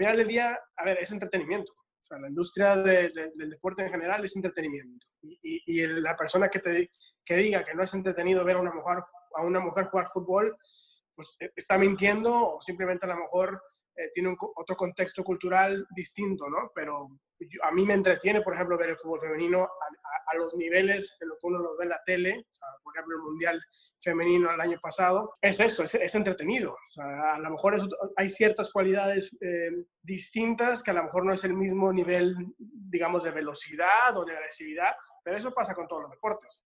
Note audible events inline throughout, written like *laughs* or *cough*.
final del día, a ver, es entretenimiento. O sea, la industria del deporte en general es entretenimiento. Y, y, la persona que te que diga que no es entretenido ver a una mujer, a una mujer jugar fútbol, pues eh, está mintiendo o simplemente a lo mejor eh, tiene otro contexto cultural distinto, ¿no? Pero a mí me entretiene, por ejemplo, ver el fútbol femenino a, los niveles en lo que uno lo ve en la tele, por ejemplo, el Mundial Femenino el año pasado. Es eso, es, entretenido. O sea, a lo mejor hay ciertas cualidades eh, distintas que a lo mejor no es el mismo nivel, digamos, de velocidad o de agresividad, pero eso pasa con todos los deportes.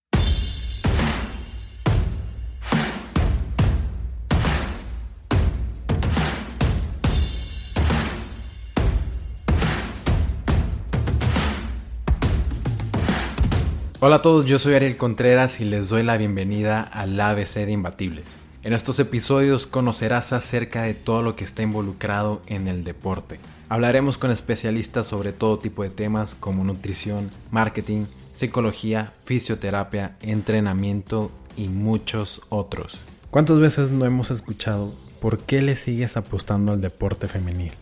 Hola a todos, yo soy Ariel Contreras y les doy la bienvenida al ABC de Imbatibles. En estos episodios conocerás acerca de todo lo que está involucrado en el deporte. Hablaremos con especialistas sobre todo tipo de temas como nutrición, marketing, psicología, fisioterapia, entrenamiento y muchos otros. ¿Cuántas veces no hemos escuchado por qué le sigues apostando al deporte femenil?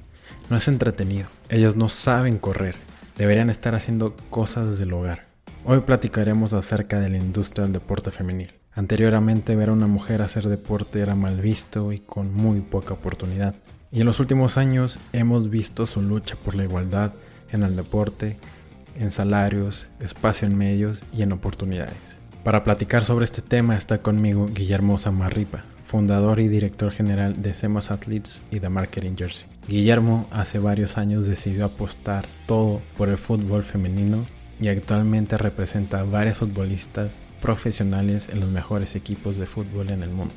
No es entretenido, ellas no saben correr, deberían estar haciendo cosas del hogar. Hoy platicaremos acerca de la industria del deporte femenil. Anteriormente ver a una mujer hacer deporte era mal visto y con muy poca oportunidad. Y en los últimos años hemos visto su lucha por la igualdad en el deporte, en salarios, espacio en medios y en oportunidades. Para platicar sobre este tema está conmigo Guillermo Samarripa, fundador y director general de Semas Athletes y de Marketing Jersey. Guillermo hace varios años decidió apostar todo por el fútbol femenino y actualmente representa a varios futbolistas profesionales en los mejores equipos de fútbol en el mundo.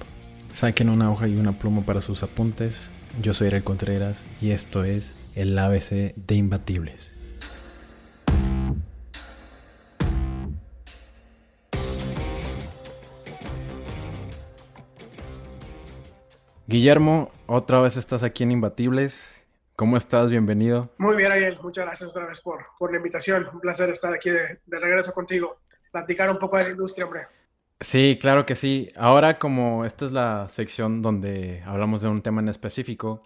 Saquen una hoja y una pluma para sus apuntes. Yo soy Ariel Contreras y esto es el ABC de Imbatibles. Guillermo, otra vez estás aquí en Imbatibles. ¿Cómo estás? Bienvenido. Muy bien, Ariel. Muchas gracias otra vez por, por la invitación. Un placer estar aquí de, de, regreso contigo. Platicar un poco de la industria, hombre. Sí, claro que sí. Ahora, como esta es la sección donde hablamos de un tema en específico,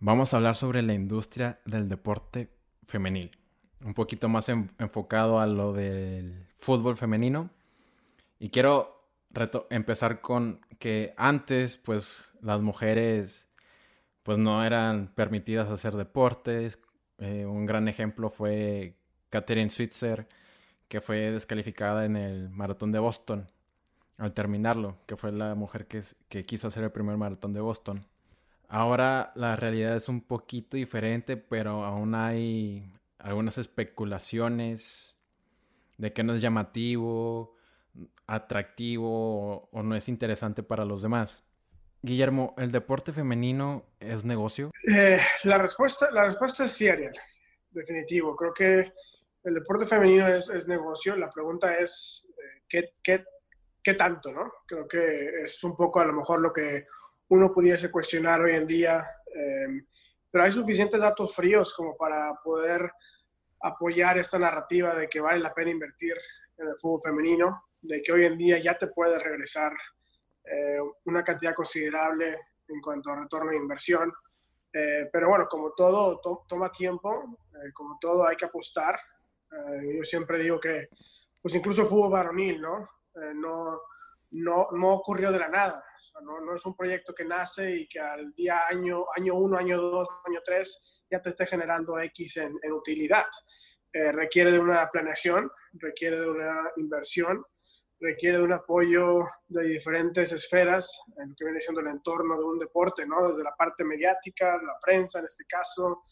vamos a hablar sobre la industria del deporte femenil. Un poquito más enfocado a lo del fútbol femenino. Y quiero empezar con que antes, pues, las mujeres pues no eran permitidas hacer deportes. Eh, un gran ejemplo fue Catherine Switzer, que fue descalificada en el maratón de Boston al terminarlo, que fue la mujer que quiso hacer el primer maratón de Boston. Ahora la realidad es un poquito diferente, pero aún hay algunas especulaciones de que no es llamativo, atractivo o no es interesante para los demás. Guillermo, ¿el deporte femenino es negocio? Eh, la, respuesta, la respuesta es sí, Ariel. Definitivo. Creo que el deporte femenino es, negocio. La pregunta es eh, ¿qué, qué, qué, tanto, ¿no? Creo que es un poco a lo mejor lo que uno pudiese cuestionar hoy en día. Eh, pero hay suficientes datos fríos como para poder apoyar esta narrativa de que vale la pena invertir en el fútbol femenino, de que hoy en día ya te puedes regresar eh, una cantidad considerable en cuanto a retorno de inversión. Eh, pero bueno, como todo toma tiempo, eh, como todo hay que apostar. yo siempre digo que, pues incluso fútbol varonil, ¿no? no, no, no, ocurrió de la nada. no, no, es un proyecto que nace y que al día año, año uno, año dos, año tres, ya te esté generando X en, en utilidad. requiere de una planeación, requiere de una inversión requiere de un apoyo de diferentes esferas, en lo que viene siendo el entorno de un deporte, ¿no? Desde la parte mediática, la prensa en este caso,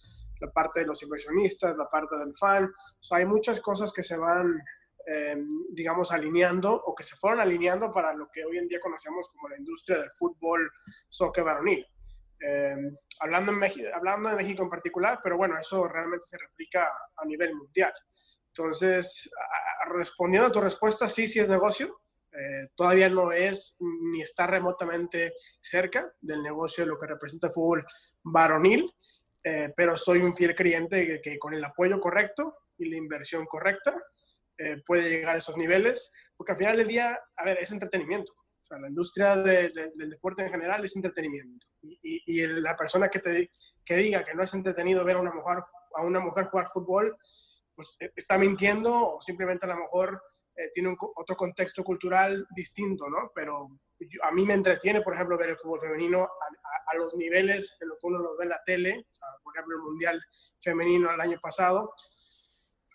la parte de los inversionistas, la parte del fan. O hay muchas cosas que se van, eh, digamos, alineando o que se fueron alineando para lo que hoy en día conocemos como la industria del fútbol, soccer varonil. Eh, hablando, en hablando de México en particular, pero bueno, eso realmente se replica a nivel mundial. Entonces, respondiendo a tu respuesta, sí, sí es negocio. Eh, todavía no es ni está remotamente cerca del negocio de lo que representa el fútbol varonil, eh, pero soy un fiel creyente de que, con el apoyo correcto y la inversión correcta eh, puede llegar a esos niveles, porque al final del día, a ver, es entretenimiento. la industria del deporte en general es entretenimiento. Y, la persona que te que diga que no es entretenido ver a una mujer, a una mujer jugar fútbol, pues eh, está mintiendo o simplemente a lo mejor eh, tiene un, otro contexto cultural distinto, ¿no? Pero a mí me entretiene, por ejemplo, ver el fútbol femenino a, los niveles en los que uno lo ve en la tele, por ejemplo, el Mundial Femenino el año pasado,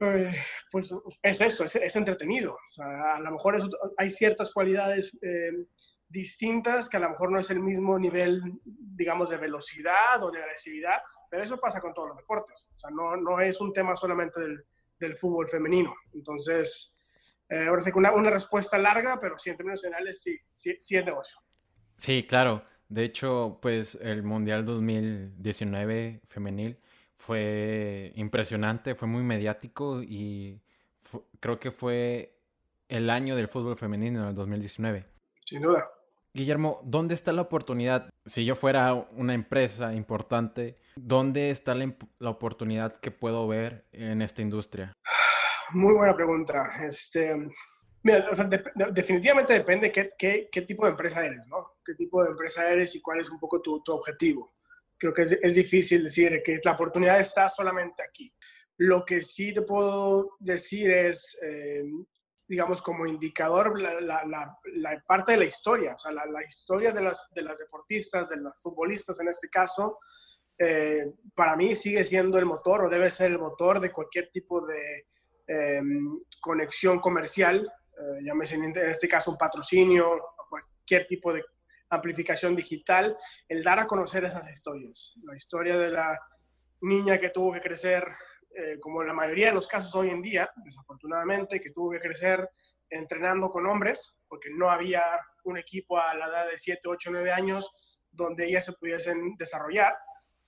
eh, pues es eso, es, entretenido. a lo mejor hay ciertas cualidades eh, distintas que a lo mejor no es el mismo nivel, digamos, de velocidad o de agresividad, pero eso pasa con todos los deportes. O sea, no, no es un tema solamente del, del fútbol femenino. Entonces, eh, ahora sí que una, una, respuesta larga, pero sí, en términos generales, sí, sí, sí es negocio. Sí, claro. De hecho, pues el Mundial 2019 femenil fue impresionante, fue muy mediático y creo que fue el año del fútbol femenino en el 2019. Sin duda. Guillermo, ¿dónde está la oportunidad? Si yo fuera una empresa importante, ¿dónde está la, oportunidad que puedo ver en esta industria? Muy buena pregunta. Este, mira, definitivamente depende qué, qué, qué, tipo de empresa eres, ¿no? ¿Qué tipo de empresa eres y cuál es un poco tu, tu objetivo? creo que es, difícil decir que la oportunidad está solamente aquí. Lo que sí te puedo decir es, eh, digamos, como indicador, la, la, parte de la historia, o sea, la, historia de las, de las deportistas, de los futbolistas en este caso, eh, para mí sigue siendo el motor o debe ser el motor de cualquier tipo de eh, conexión comercial, llámese en este caso un patrocinio, cualquier tipo de amplificación digital, el dar a conocer esas historias. La historia de la niña que tuvo que crecer, eh, como la mayoría de los casos hoy en día, desafortunadamente, que tuvo que crecer entrenando con hombres, porque no había un equipo a la edad de 7, 8, 9 años donde ellas se pudiesen desarrollar.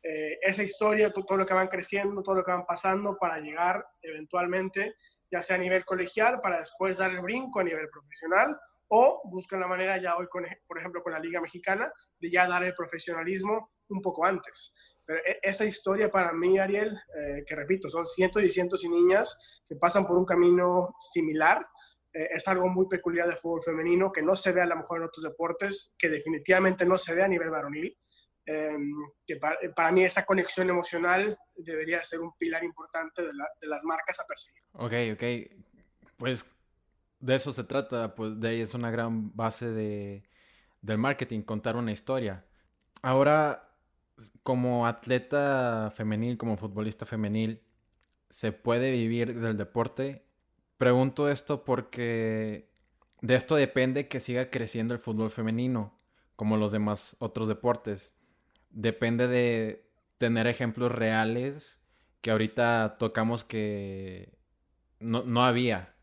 Eh, esa historia, todo, lo que van creciendo, todo lo que van pasando para llegar eventualmente, ya sea a nivel colegial, para después dar el brinco a nivel profesional o buscan la manera ya hoy, con, por ejemplo, con la Liga Mexicana, de ya dar el profesionalismo un poco antes. Pero e, esa historia para mí, Ariel, eh, que repito, son cientos y cientos de niñas que pasan por un camino similar, eh, es algo muy peculiar del fútbol femenino que no se ve a lo mejor en otros deportes, que definitivamente no se ve a nivel varonil. Em, que para, para, mí esa conexión emocional debería ser un pilar importante de, de las marcas a perseguir. Ok, ok. Pues de eso se trata, pues de ahí es una gran base de, del marketing, contar una historia. Ahora, como atleta femenil, como futbolista femenil, ¿se puede vivir del deporte? Pregunto esto porque de esto depende que siga creciendo el fútbol femenino, como los demás otros deportes. Depende de tener ejemplos reales que ahorita tocamos que no, no había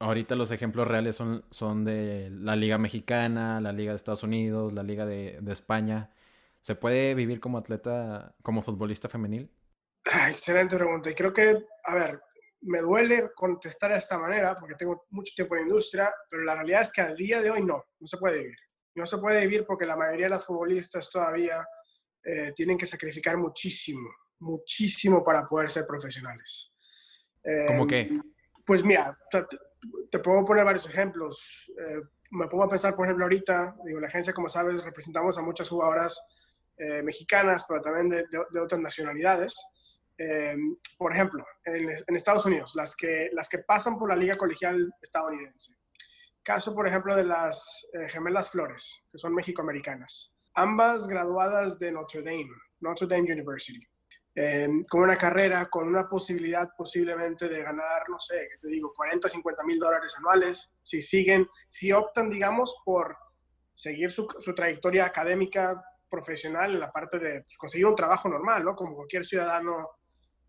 ahorita los ejemplos reales son, son de la Liga Mexicana, la Liga de Estados Unidos, la Liga de, España. ¿Se puede vivir como atleta, como futbolista femenil? Excelente pregunta. Y creo que, a ver, me duele contestar de esta manera porque tengo mucho tiempo en industria, pero la realidad es que al día de hoy no, no se puede vivir. No se puede vivir porque la mayoría de las futbolistas todavía eh, tienen que sacrificar muchísimo, muchísimo para poder ser profesionales. ¿Cómo qué? Em, pues mira, te puedo poner varios ejemplos. Eh, me pongo a pensar, por ejemplo, ahorita, digo, la agencia, como sabes, representamos a muchas jugadoras eh, mexicanas, pero también de, otras nacionalidades. Eh, por ejemplo, en, Estados Unidos, las que, las que pasan por la liga colegial estadounidense. Caso, por ejemplo, de las gemelas Flores, que son mexicoamericanas. Ambas graduadas de Notre Dame, Notre Dame University con una carrera, con una posibilidad posiblemente de ganar, no sé, te digo, 40, 50 mil dólares anuales, si siguen, si optan, digamos, por seguir su, su trayectoria académica profesional en la parte de pues, conseguir un trabajo normal, ¿no? Como cualquier ciudadano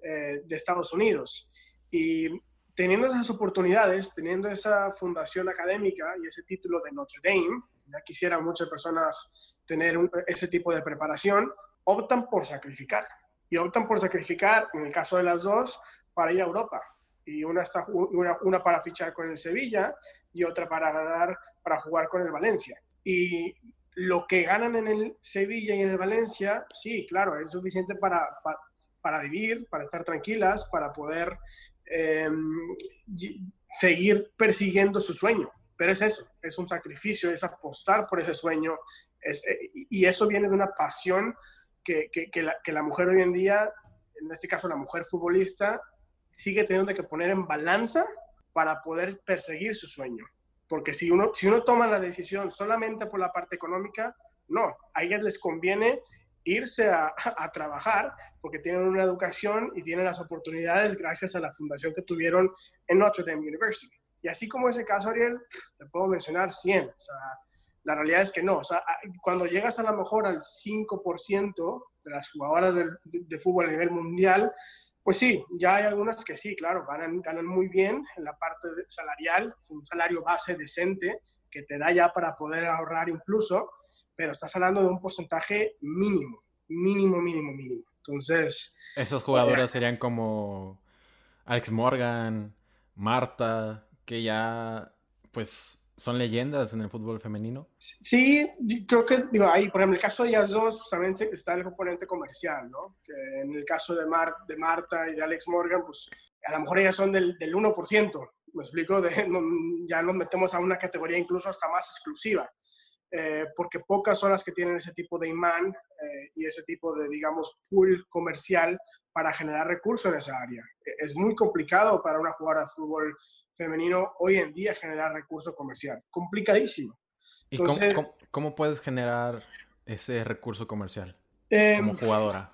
eh, de Estados Unidos. Y teniendo esas oportunidades, teniendo esa fundación académica y ese título de Notre Dame, ya quisieran muchas personas tener ese tipo de preparación, optan por sacrificar y optan por sacrificar, en el caso de las dos, para ir a Europa. Y una, está, una para fichar con el Sevilla y otra para ganar, para jugar con el Valencia. Y lo que ganan en el Sevilla y en el Valencia, sí, claro, es suficiente para, para, vivir, para estar tranquilas, para poder em, seguir persiguiendo su sueño. Pero es eso, es un sacrificio, es apostar por ese sueño, eh, y eso viene de una pasión que, que, la, que la mujer hoy en día, en este caso la mujer futbolista, sigue teniendo que poner en balanza para poder perseguir su sueño. Porque si uno, si uno toma la decisión solamente por la parte económica, no, a ellas les conviene irse a, a, trabajar porque tienen una educación y tienen las oportunidades gracias a la fundación que tuvieron en Notre Dame University. Y así como ese caso, Ariel, te puedo mencionar 100. O sea, la realidad es que no. O sea, cuando llegas a lo mejor al 5% de las jugadoras de, de, fútbol a nivel mundial, pues sí, ya hay algunas que sí, claro, ganan, ganan muy bien en la parte salarial, un salario base decente que te da ya para poder ahorrar incluso, pero estás hablando de un porcentaje mínimo, mínimo, mínimo, mínimo. Entonces... Esos jugadores eh, serían como Alex Morgan, Marta, que ya pues son leyendas en el fútbol femenino. Sí, creo que, digo, ahí, por ejemplo, el caso de ellas dos, pues también está el componente comercial, ¿no? Que en el caso de, Mar, de Marta y de Alex Morgan, pues a lo mejor ellas son del, del 1%, me explico, de, ya nos metemos a una categoría incluso hasta más exclusiva. Eh, porque pocas son las que tienen ese tipo de imán eh, y ese tipo de, digamos, pool comercial para generar recursos en esa área. E, es muy complicado para una jugadora de fútbol femenino hoy en día generar recurso comercial. Complicadísimo. ¿Y cómo, puedes generar ese recurso comercial como em, jugadora?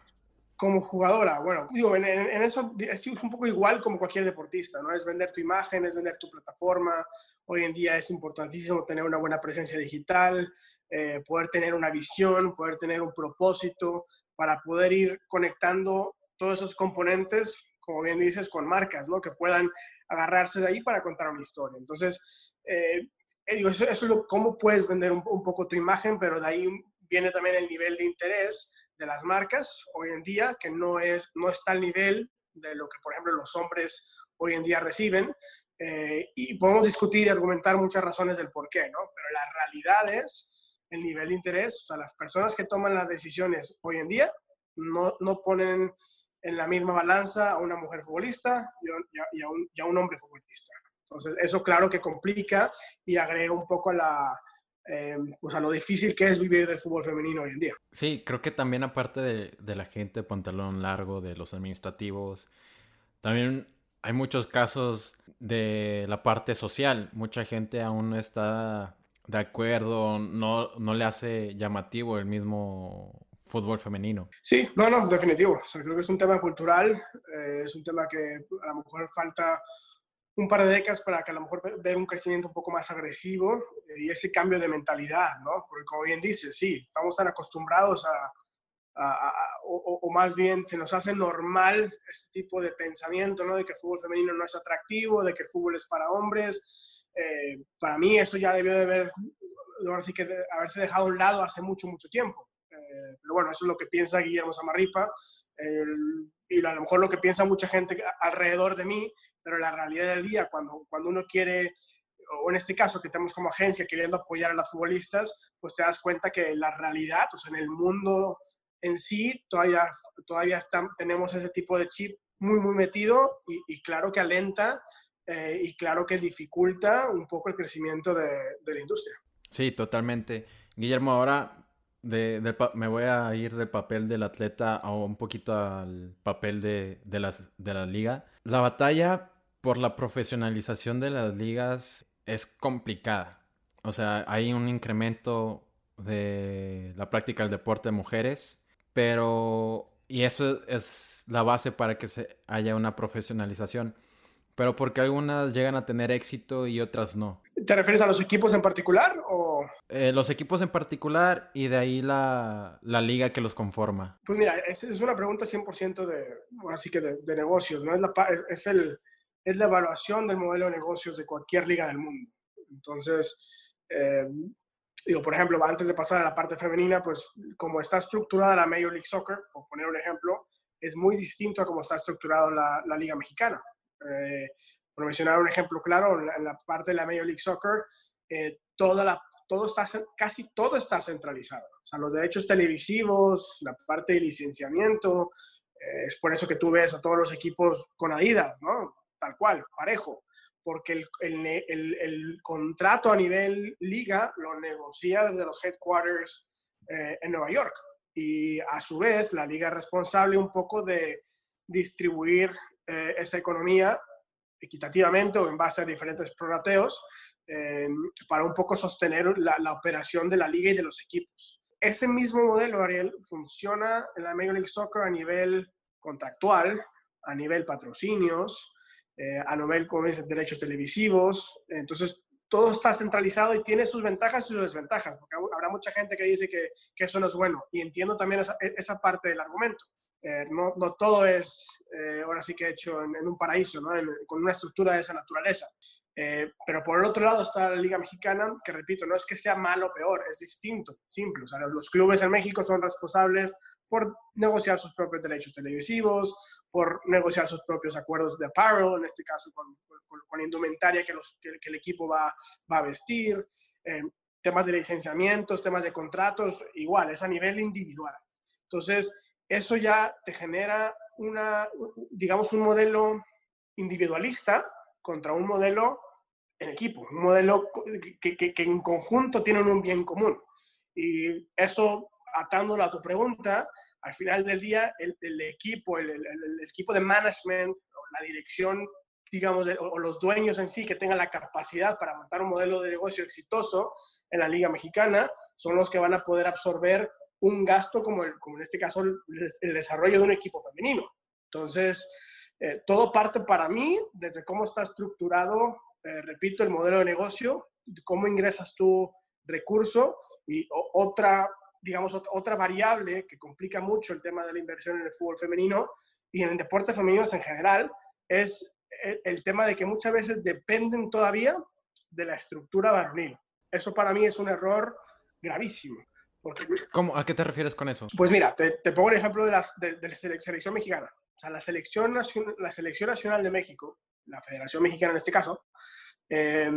Como jugadora, bueno, digo, en, eso es un poco igual como cualquier deportista, ¿no? Es vender tu imagen, es vender tu plataforma. Hoy en día es importantísimo tener una buena presencia digital, eh, poder tener una visión, poder tener un propósito para poder ir conectando todos esos componentes, como bien dices, con marcas, ¿no? Que puedan agarrarse de ahí para contar una historia. Entonces, eh, eh, digo, eso, es lo, cómo puedes vender un, un poco tu imagen, pero de ahí viene también el nivel de interés de las marcas hoy en día, que no, es, no está al nivel de lo que, por ejemplo, los hombres hoy en día reciben. Eh, y podemos discutir y argumentar muchas razones del por qué, ¿no? Pero la realidad es el nivel de interés. O sea, las personas que toman las decisiones hoy en día no, no ponen en la misma balanza a una mujer futbolista y a, un, y a un hombre futbolista. Entonces, eso claro que complica y agrega un poco a la, eh, pues a lo difícil que es vivir del fútbol femenino hoy en día. Sí, creo que también aparte de, de la gente pantalón largo, de los administrativos, también hay muchos casos de la parte social. Mucha gente aún no está de acuerdo, no, no le hace llamativo el mismo fútbol femenino. Sí, no, no, definitivo. creo que es un tema cultural, eh, es un tema que a lo mejor falta un par de décadas para que a lo mejor ver un crecimiento un poco más agresivo eh, y ese cambio de mentalidad, ¿no? Porque como bien dices, sí, estamos tan acostumbrados a, o, más bien se nos hace normal este tipo de pensamiento, ¿no? De que fútbol femenino no es atractivo, de que el fútbol es para hombres. Eh, para mí eso ya debió de haber, ahora sí que haberse dejado a un lado hace mucho, mucho tiempo. Pero bueno, eso es lo que piensa Guillermo Samarripa y a lo mejor lo que piensa mucha gente alrededor de mí, pero la realidad del día, cuando, cuando uno quiere, o en este caso que tenemos como agencia queriendo apoyar a las futbolistas, pues te das cuenta que la realidad, o sea, en el mundo en sí, todavía, todavía tenemos ese tipo de chip muy, muy metido y, claro que alenta eh, y claro que dificulta un poco el crecimiento de la industria. Sí, totalmente. Guillermo, ahora de, me voy a ir del papel del atleta a un poquito al papel de, de, las, de la liga. La batalla por la profesionalización de las ligas es complicada. O sea, hay un incremento de la práctica del deporte de mujeres, pero... Y eso es la base para que se haya una profesionalización pero porque algunas llegan a tener éxito y otras no. ¿Te refieres a los equipos en particular o...? Eh, los equipos en particular y de ahí la, la liga que los conforma. Pues mira, es, es una pregunta 100% de, así que de, de, negocios, ¿no? Es la, es, es, el, es la evaluación del modelo de negocios de cualquier liga del mundo. Entonces, eh, digo, por ejemplo, antes de pasar a la parte femenina, pues como está estructurada la Major League Soccer, por poner un ejemplo, es muy distinto a cómo está estructurada la, la Liga Mexicana. Eh, por mencionar un ejemplo claro, en la, parte de la Major League Soccer, eh, toda la, todo está, casi todo está centralizado. O sea, los derechos televisivos, la parte de licenciamiento, eh, es por eso que tú ves a todos los equipos con Adidas, ¿no? tal cual, parejo, porque el, el, el, contrato a nivel liga lo negocia desde los headquarters eh, en Nueva York. Y a su vez, la liga es responsable un poco de distribuir eh, esa economía equitativamente o en base a diferentes prorrateos eh, para un poco sostener la, operación de la liga y de los equipos. Ese mismo modelo, Ariel, funciona en la Major League Soccer a nivel contractual, a nivel patrocinios, eh, a nivel, como dicen, derechos televisivos. Entonces, todo está centralizado y tiene sus ventajas y sus desventajas, porque habrá mucha gente que dice que, eso no es bueno. Y entiendo también esa, esa parte del argumento. Eh, no, no, todo es eh, ahora sí que hecho en, un paraíso, ¿no? con una estructura de esa naturaleza. Eh, pero por el otro lado está la Liga Mexicana, que repito, no es que sea malo o peor, es distinto, simple. O sea, los clubes en México son responsables por negociar sus propios derechos televisivos, por negociar sus propios acuerdos de apparel, en este caso con, con, con indumentaria que, los, que, que, el equipo va, va a vestir, temas de licenciamientos, temas de contratos, igual, es a nivel individual. Entonces, eso ya te genera una, digamos, un modelo individualista contra un modelo en equipo, un modelo que, en conjunto tienen un bien común. Y eso, atándolo a tu pregunta, al final del día, el, equipo, el, equipo de management, la dirección, digamos, o los dueños en sí que tengan la capacidad para montar un modelo de negocio exitoso en la Liga Mexicana, son los que van a poder absorber un gasto como, el, como en este caso el, el, desarrollo de un equipo femenino. Entonces, eh, todo parte para mí desde cómo está estructurado, eh, repito, el modelo de negocio, cómo ingresas tu recurso y otra, digamos, otra variable que complica mucho el tema de la inversión en el fútbol femenino y en el deporte femenino en general es el, el tema de que muchas veces dependen todavía de la estructura varonil. Eso para mí es un error gravísimo. ¿Cómo? ¿A qué te refieres con eso? Pues mira, te, te pongo el ejemplo de, las, de, de, la selección mexicana. O sea, la selección, la selección nacional de México, la Federación Mexicana en este caso, eh,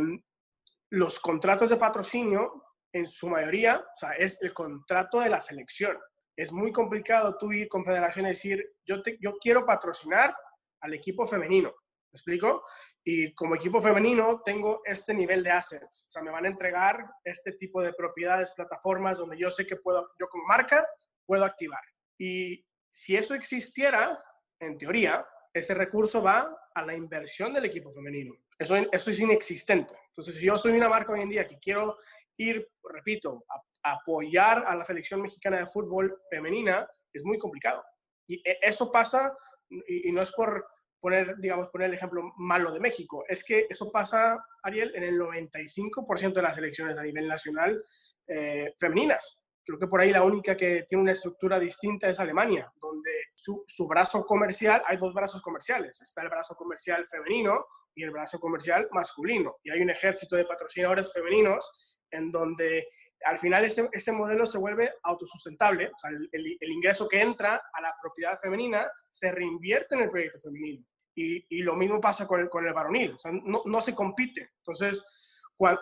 los contratos de patrocinio, en su mayoría, o sea, es el contrato de la selección. Es muy complicado tú ir con federación y decir, yo, te, yo quiero patrocinar al equipo femenino. ¿Me explico? Y como equipo femenino tengo este nivel de assets. O sea, me van a entregar este tipo de propiedades, plataformas donde yo sé que puedo, yo como marca, puedo activar. Y si eso existiera, en teoría, ese recurso va a la inversión del equipo femenino. Eso, eso es inexistente. Entonces, si yo soy una marca hoy en día que quiero ir, repito, a, apoyar a la selección mexicana de fútbol femenina, es muy complicado. Y e, eso pasa, y no es por poner, digamos, poner el ejemplo malo de México. Es que eso pasa, Ariel, en el 95% de las elecciones a nivel nacional eh, femeninas. Creo que por ahí la única que tiene una estructura distinta es Alemania, donde su, su, brazo comercial, hay dos brazos comerciales. Está el brazo comercial femenino y el brazo comercial masculino. Y hay un ejército de patrocinadores femeninos en donde al final ese, ese modelo se vuelve autosustentable. O sea, el, el, el, ingreso que entra a la propiedad femenina se reinvierte en el proyecto femenino. Y, lo mismo pasa con el, con el varonil, no, no se compite. Entonces,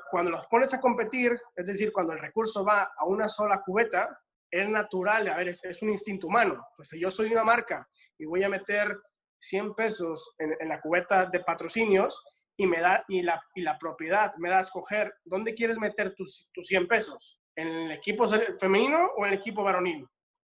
cuando, los pones a competir, es decir, cuando el recurso va a una sola cubeta, es natural, a ver, es, es un instinto humano. Pues si yo soy una marca y voy a meter 100 pesos en, en la cubeta de patrocinios y, me da, y, la, y la propiedad me da a escoger dónde quieres meter tus, tus 100 pesos, en el equipo femenino o en el equipo varonil.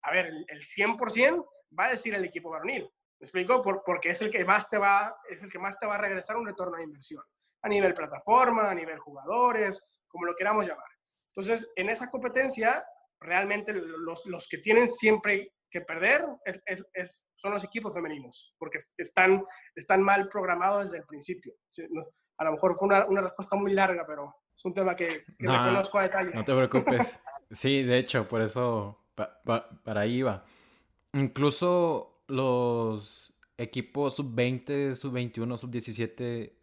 A ver, el, el 100% va a decir el equipo varonil. ¿Me explico? Por, porque es el que más te va, es el que más te va a regresar un retorno de inversión. A nivel plataforma, a nivel jugadores, como lo queramos llamar. Entonces, en esa competencia, realmente los, los que tienen siempre que perder es, es, es, son los equipos femeninos, porque están, están mal programados desde el principio. A lo mejor fue una, una respuesta muy larga, pero es un tema que, que no, conozco a detalle. No te preocupes. Sí, de hecho, por eso pa, pa, para ahí va. Incluso los equipos sub-20, sub-21, sub-17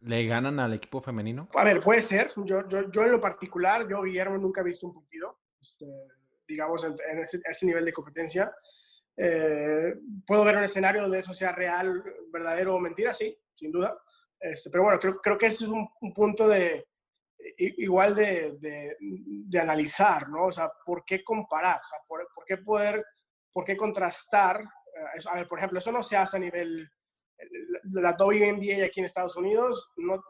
le ganan al equipo femenino? A ver, puede ser. Yo, yo, yo en lo particular, yo, Guillermo, nunca he visto un partido, este, digamos, en, ese, nivel de competencia. Eh, puedo ver un escenario donde eso sea real, verdadero o mentira, sí, sin duda. Este, pero bueno, creo, creo que ese es un, un punto de, igual de, de, analizar, ¿no? O sea, ¿por qué comparar? O sea, ¿por, por qué poder, por qué contrastar eso, a ver, por ejemplo, eso no se hace a nivel, la WNBA aquí en Estados Unidos, no,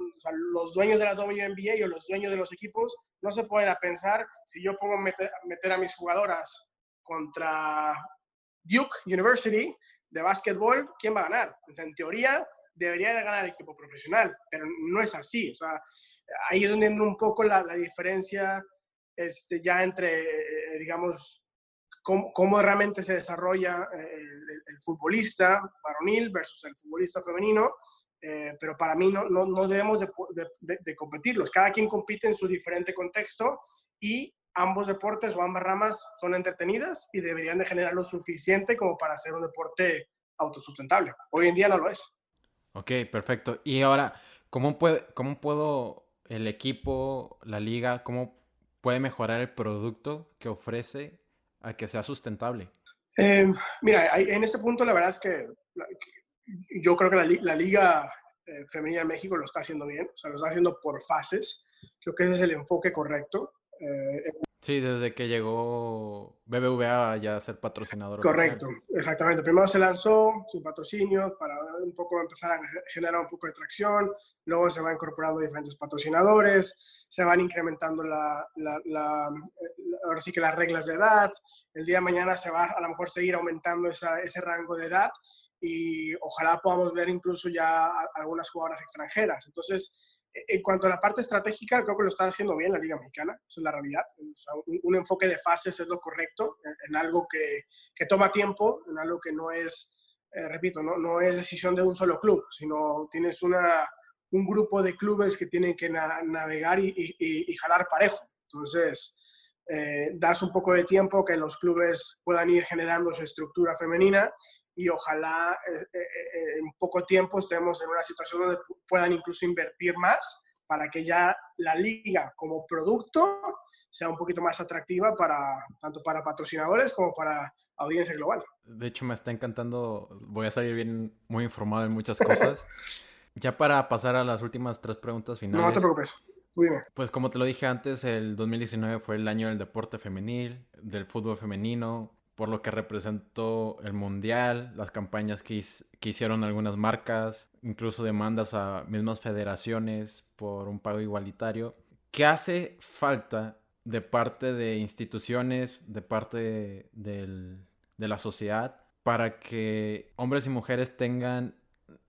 los dueños de la WNBA o los dueños de los equipos no se pueden a pensar si yo pongo meter, meter a mis jugadoras contra Duke University de básquetbol, ¿quién va a ganar? en teoría, debería de ganar el equipo profesional, pero no es así. O sea, ahí es donde un poco la, la diferencia este, ya entre, eh, digamos, cómo, cómo, realmente se desarrolla eh, el, futbolista varonil versus el futbolista femenino. Eh, pero para mí no, no, no debemos de, de, de, competirlos. Cada quien compite en su diferente contexto y ambos deportes o ambas ramas son entretenidas y deberían de generar lo suficiente como para hacer un deporte autosustentable. Hoy en día no lo es. Ok, perfecto. Y ahora, ¿cómo, puede, cómo puedo el equipo, la liga, cómo puede mejorar el producto que ofrece a que sea sustentable? Eh, mira, en ese punto la verdad es que, yo creo que la, la liga eh, femenina de México lo está haciendo bien, o sea, lo está haciendo por fases. Creo que ese es el enfoque correcto. Eh, Sí, desde que llegó BBVA ya a ser patrocinador. Correcto, exactamente. Primero se lanzó sin patrocinio para un poco empezar a generar un poco de tracción, luego se va incorporando diferentes patrocinadores, se van incrementando la, la, ahora sí que las reglas de edad, el día de mañana se va a lo mejor seguir aumentando esa, ese rango de edad y ojalá podamos ver incluso ya algunas jugadoras extranjeras. Entonces, en cuanto a la parte estratégica, creo que lo está haciendo bien la Liga Mexicana, esa es la realidad. un, enfoque de fases es lo correcto, en, algo que, toma tiempo, en algo que no es, eh, repito, no, es decisión de un solo club, sino tienes una, un grupo de clubes que tienen que navegar y, jalar parejo. Entonces, eh, das un poco de tiempo que los clubes puedan ir generando su estructura femenina y ojalá eh, eh, eh, en poco tiempo estemos en una situación donde puedan incluso invertir más para que ya la liga como producto sea un poquito más atractiva para tanto para patrocinadores como para audiencia global. De hecho, me está encantando, voy a salir bien muy informado en muchas cosas. *laughs* ya para pasar a las últimas tres preguntas finales. No, no te preocupes. Pues como te lo dije antes, el 2019 fue el año del deporte femenil, del fútbol femenino por lo que representó el mundial, las campañas que, hicieron algunas marcas, incluso demandas a mismas federaciones por un pago igualitario. ¿Qué hace falta de parte de instituciones, de parte de la sociedad, para que hombres y mujeres tengan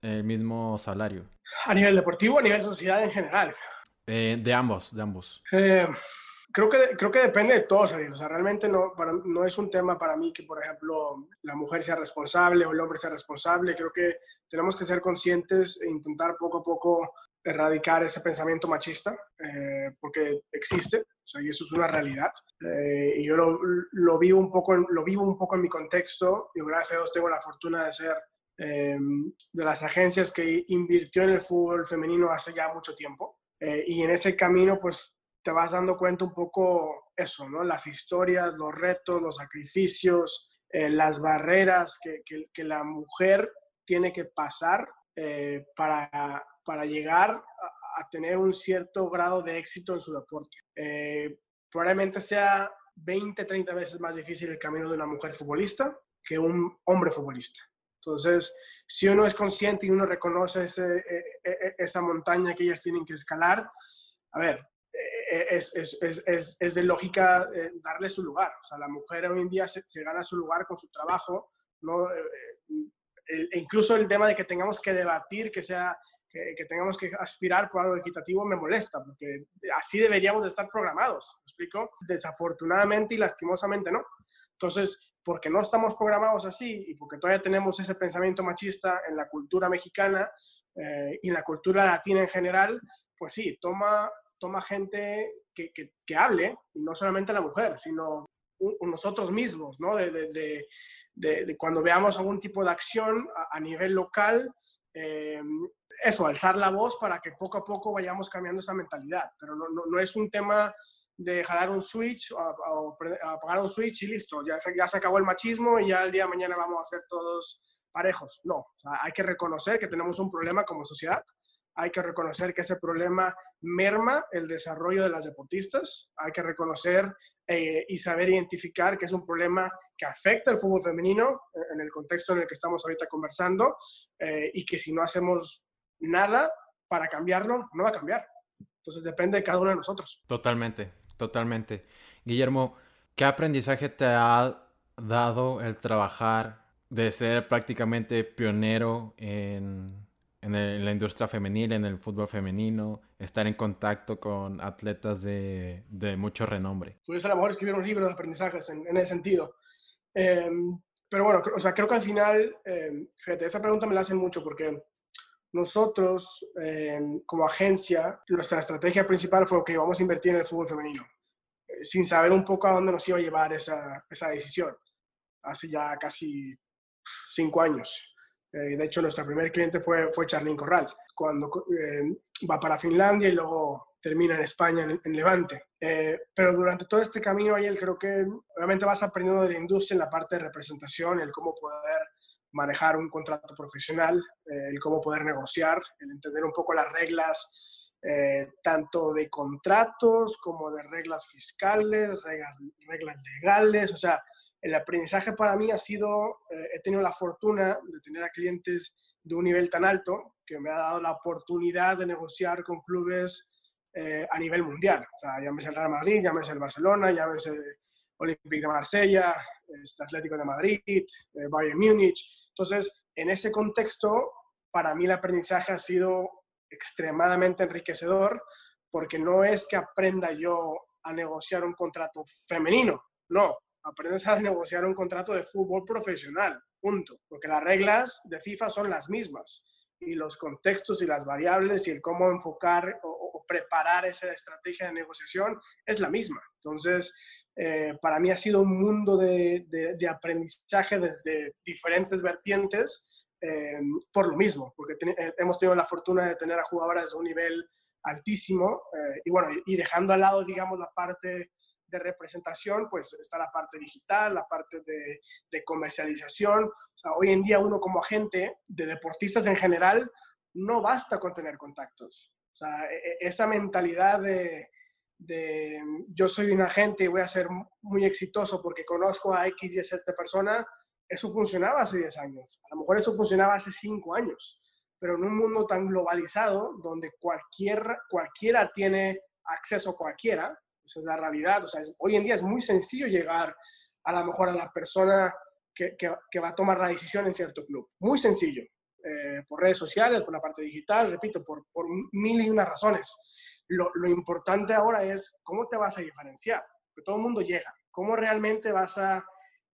el mismo salario? A nivel deportivo, a nivel sociedad en general. Eh, de ambos, de ambos. Eh, creo que, creo que depende de todos, O sea, realmente no, no es un tema para mí que, por ejemplo, la mujer sea responsable o el hombre sea responsable. Creo que tenemos que ser conscientes e intentar poco a poco erradicar ese pensamiento machista, eh, porque existe, o sea, y eso es una realidad. Eh, y yo lo, lo, vivo un poco, lo vivo un poco en mi contexto. y gracias a Dios tengo la fortuna de ser eh, de las agencias que invirtió en el fútbol femenino hace ya mucho tiempo. y en ese camino, pues te vas dando cuenta un poco eso, ¿no? Las historias, los retos, los sacrificios, eh, las barreras que, que, la mujer tiene que pasar eh, para, para, llegar a, tener un cierto grado de éxito en su deporte. Eh, probablemente sea 20, 30 veces más difícil el camino de una mujer futbolista que un hombre futbolista. Entonces, si uno es consciente y uno reconoce ese, esa montaña que ellas tienen que escalar, a ver, es, es, es, es, de lógica eh, darle su lugar. O sea, la mujer hoy en día se, gana su lugar con su trabajo, ¿no? Eh, eh, e incluso el tema de que tengamos que debatir, que, sea, que, que, tengamos que aspirar por algo equitativo, me molesta, porque así deberíamos de estar programados, ¿me explico? Desafortunadamente y lastimosamente no. Entonces, porque no estamos programados así y porque todavía tenemos ese pensamiento machista en la cultura mexicana y en la cultura latina en general, pues sí, toma, toma gente que, que, hable, y no solamente la mujer, sino nosotros mismos, ¿no? De, de, de, cuando veamos algún tipo de acción a, nivel local, eh, eso, alzar la voz para que poco a poco vayamos cambiando esa mentalidad. Pero no, no, es un tema de jalar un switch o, apagar un switch y listo, ya se, ya se acabó el machismo y ya el día de mañana vamos a ser todos parejos. No, hay que reconocer que tenemos un problema como sociedad hay que reconocer que ese problema merma el desarrollo de las deportistas, hay que reconocer eh, y saber identificar que es un problema que afecta al fútbol femenino eh, en el contexto en el que estamos ahorita conversando eh, y que si no hacemos nada para cambiarlo, no va a cambiar. Entonces depende de cada uno de nosotros. Totalmente, totalmente. Guillermo, ¿qué aprendizaje te ha dado el trabajar de ser prácticamente pionero en en, la industria femenil, en el fútbol femenino, estar en contacto con atletas de, de mucho renombre. Pudiese a lo mejor escribir un libro de aprendizajes en, en ese sentido. Em, pero bueno, o sea, creo que al final, eh, fíjate, esa pregunta me la hacen mucho porque nosotros, em, como agencia, nuestra estrategia principal fue que vamos a invertir en el fútbol femenino, eh, sin saber un poco a dónde nos iba a llevar esa, esa decisión, hace ya casi cinco años. Eh, de hecho, nuestro primer cliente fue, fue Charlín Corral, cuando eh, va para Finlandia y luego termina en España, en, Levante. Eh, pero durante todo este camino, Ariel, creo que obviamente vas aprendiendo de la industria en la parte de representación, el cómo poder manejar un contrato profesional, el cómo poder negociar, el entender un poco las reglas, tanto de contratos como de reglas fiscales, reglas, reglas legales, o sea, el aprendizaje para mí ha sido, eh, he tenido la fortuna de tener a clientes de un nivel tan alto que me ha dado la oportunidad de negociar con clubes eh, a nivel mundial. O sea, llámese el Real Madrid, llámese el Barcelona, llámese Olympique de Marsella, este Atlético de Madrid, eh, Bayern Múnich. Entonces, en ese contexto, para mí el aprendizaje ha sido extremadamente enriquecedor porque no es que aprenda yo a negociar un contrato femenino, no, aprendes a negociar un contrato de fútbol profesional, punto. Porque las reglas de FIFA son las mismas y los contextos y las variables y el cómo enfocar o, preparar esa estrategia de negociación es la misma. Entonces, eh, para mí ha sido un mundo de, de, aprendizaje desde diferentes vertientes eh, por lo mismo, porque eh, hemos tenido la fortuna de tener a jugadoras de un nivel altísimo y bueno, y dejando al lado, digamos, la parte de representación, pues está la parte digital, la parte de, de, comercialización. O sea, hoy en día uno como agente de deportistas en general no basta con tener contactos. O sea, e, e, esa mentalidad de, de yo soy un agente y voy a ser muy exitoso porque conozco a X y Z persona, eso funcionaba hace 10 años. A lo mejor eso funcionaba hace 5 años. Pero en un mundo tan globalizado, donde cualquier, cualquiera tiene acceso a cualquiera, es la realidad. O sea, hoy en día es muy sencillo llegar a lo mejor a la persona que, que, va a tomar la decisión en cierto club. Muy sencillo. Eh, por redes sociales, por la parte digital, repito, por, por mil y una razones. Lo, lo, importante ahora es cómo te vas a diferenciar, que todo el mundo llega, cómo realmente vas a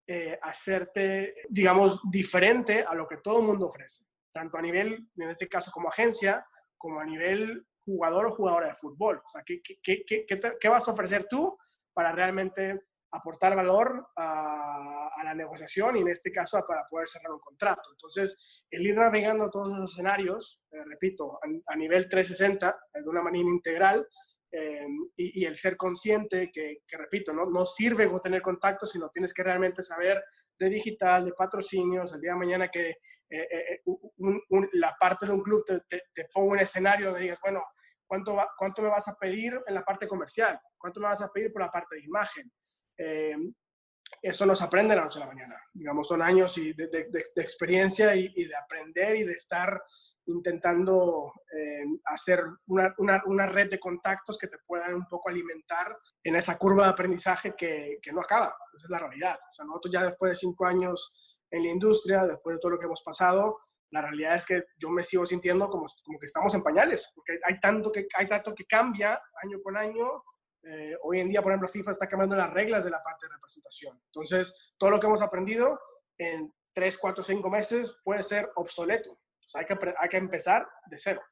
eh, hacerte, digamos, diferente a lo que todo el mundo ofrece, tanto a nivel, en este caso como agencia, como a nivel jugador o jugadora de fútbol. O sea, ¿qué, qué, qué, qué vas a ofrecer tú para realmente aportar valor a, la negociación y en este caso para poder cerrar un contrato. Entonces, el ir navegando todos esos escenarios, eh, repito, a, a, nivel 360, de una manera integral, eh, y, y, el ser consciente que, que, repito, ¿no? no sirve tener contacto, sino tienes que realmente saber de digital, de patrocinios, el día de mañana que eh, eh, un, un, la parte de un club te, te, te ponga un escenario donde digas, bueno, ¿cuánto, va, ¿cuánto me vas a pedir en la parte comercial? ¿Cuánto me vas a pedir por la parte de imagen? Eh, eso no se aprende de la noche a la mañana. Digamos, son años de, de, de, experiencia y, y, de aprender y de estar intentando eh, hacer una, una, una, red de contactos que te puedan un poco alimentar en esa curva de aprendizaje que, que, no acaba. Esa es la realidad. O sea, nosotros ya después de cinco años en la industria, después de todo lo que hemos pasado, la realidad es que yo me sigo sintiendo como, como que estamos en pañales, porque hay tanto, que, hay tanto que cambia año con año. Eh, hoy en día, por ejemplo, FIFA está cambiando las reglas de la parte de representación. Entonces, todo lo que hemos aprendido en tres, cuatro, cinco meses puede ser obsoleto hay que, hay que empezar de cero.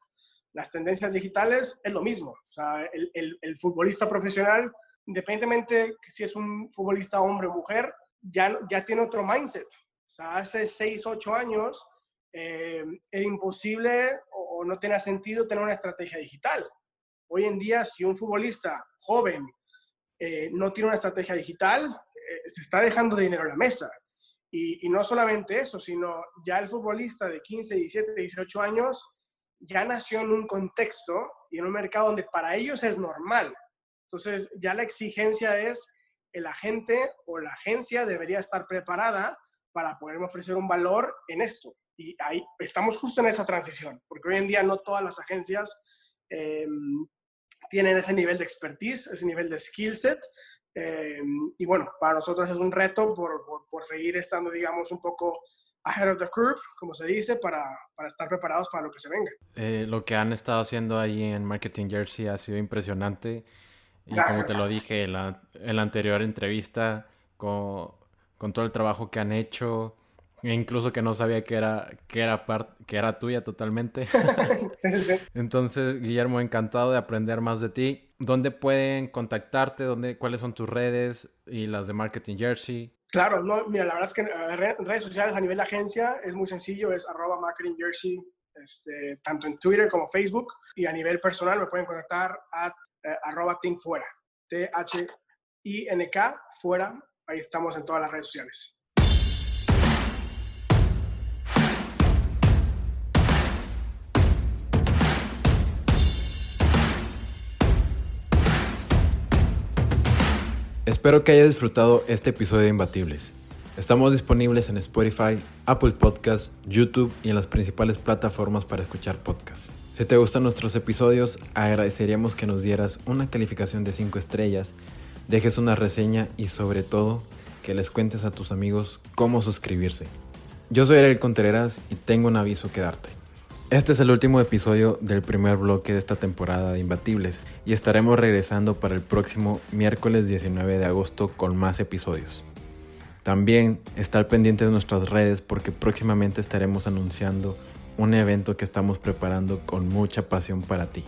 Las tendencias digitales es lo mismo. O sea, el, futbolista profesional, independientemente si es un futbolista hombre o mujer, ya, tiene otro mindset. O sea, hace 6, 8 años eh, era imposible o, no tenía sentido tener una estrategia digital. Hoy en día, si un futbolista joven eh, no tiene una estrategia digital, eh, se está dejando dinero en la mesa. Y, no solamente eso, sino ya el futbolista de 15, 17, 18 años ya nació en un contexto y en un mercado donde para ellos es normal. Entonces, ya la exigencia es el agente o la agencia debería estar preparada para poderme ofrecer un valor en esto. Y ahí estamos justo en esa transición, porque hoy en día no todas las agencias em, tienen ese nivel de expertise, ese nivel de skill set. Em, y bueno, para nosotros es un reto por, por, seguir estando, digamos, un poco ahead of the curve, como se dice, para, para estar preparados para lo que se venga. Eh, lo que han estado haciendo ahí en Marketing Jersey ha sido impresionante. Y como te lo dije en la, en la anterior entrevista, con, con, todo el trabajo que han hecho, incluso que no sabía que era, que era, que era tuya totalmente. *laughs* sí, sí. Entonces, Guillermo, encantado de aprender más de ti. ¿Dónde pueden contactarte? ¿Dónde, ¿Cuáles son tus redes y las de Marketing Jersey? Claro, no, mira, la verdad es que redes sociales a nivel de agencia es muy sencillo, es arroba Marketing Jersey, este, tanto en Twitter como Facebook. Y a nivel personal me pueden contactar a eh, arroba Fuera, T-H-I-N-K, fuera, ahí estamos en todas las redes sociales. Espero que hayas disfrutado este episodio de Imbatibles. Estamos disponibles en Spotify, Apple Podcasts, YouTube y en las principales plataformas para escuchar podcasts. Si te gustan nuestros episodios, agradeceríamos que nos dieras una calificación de 5 estrellas, dejes una reseña y sobre todo que les cuentes a tus amigos cómo suscribirse. Yo soy Ariel Contreras y tengo un aviso que darte. Este es el último episodio del primer bloque de esta temporada de Imbatibles y estaremos regresando para el próximo miércoles 19 de agosto con más episodios. También está al pendiente de nuestras redes porque próximamente estaremos anunciando un evento que estamos preparando con mucha pasión para ti.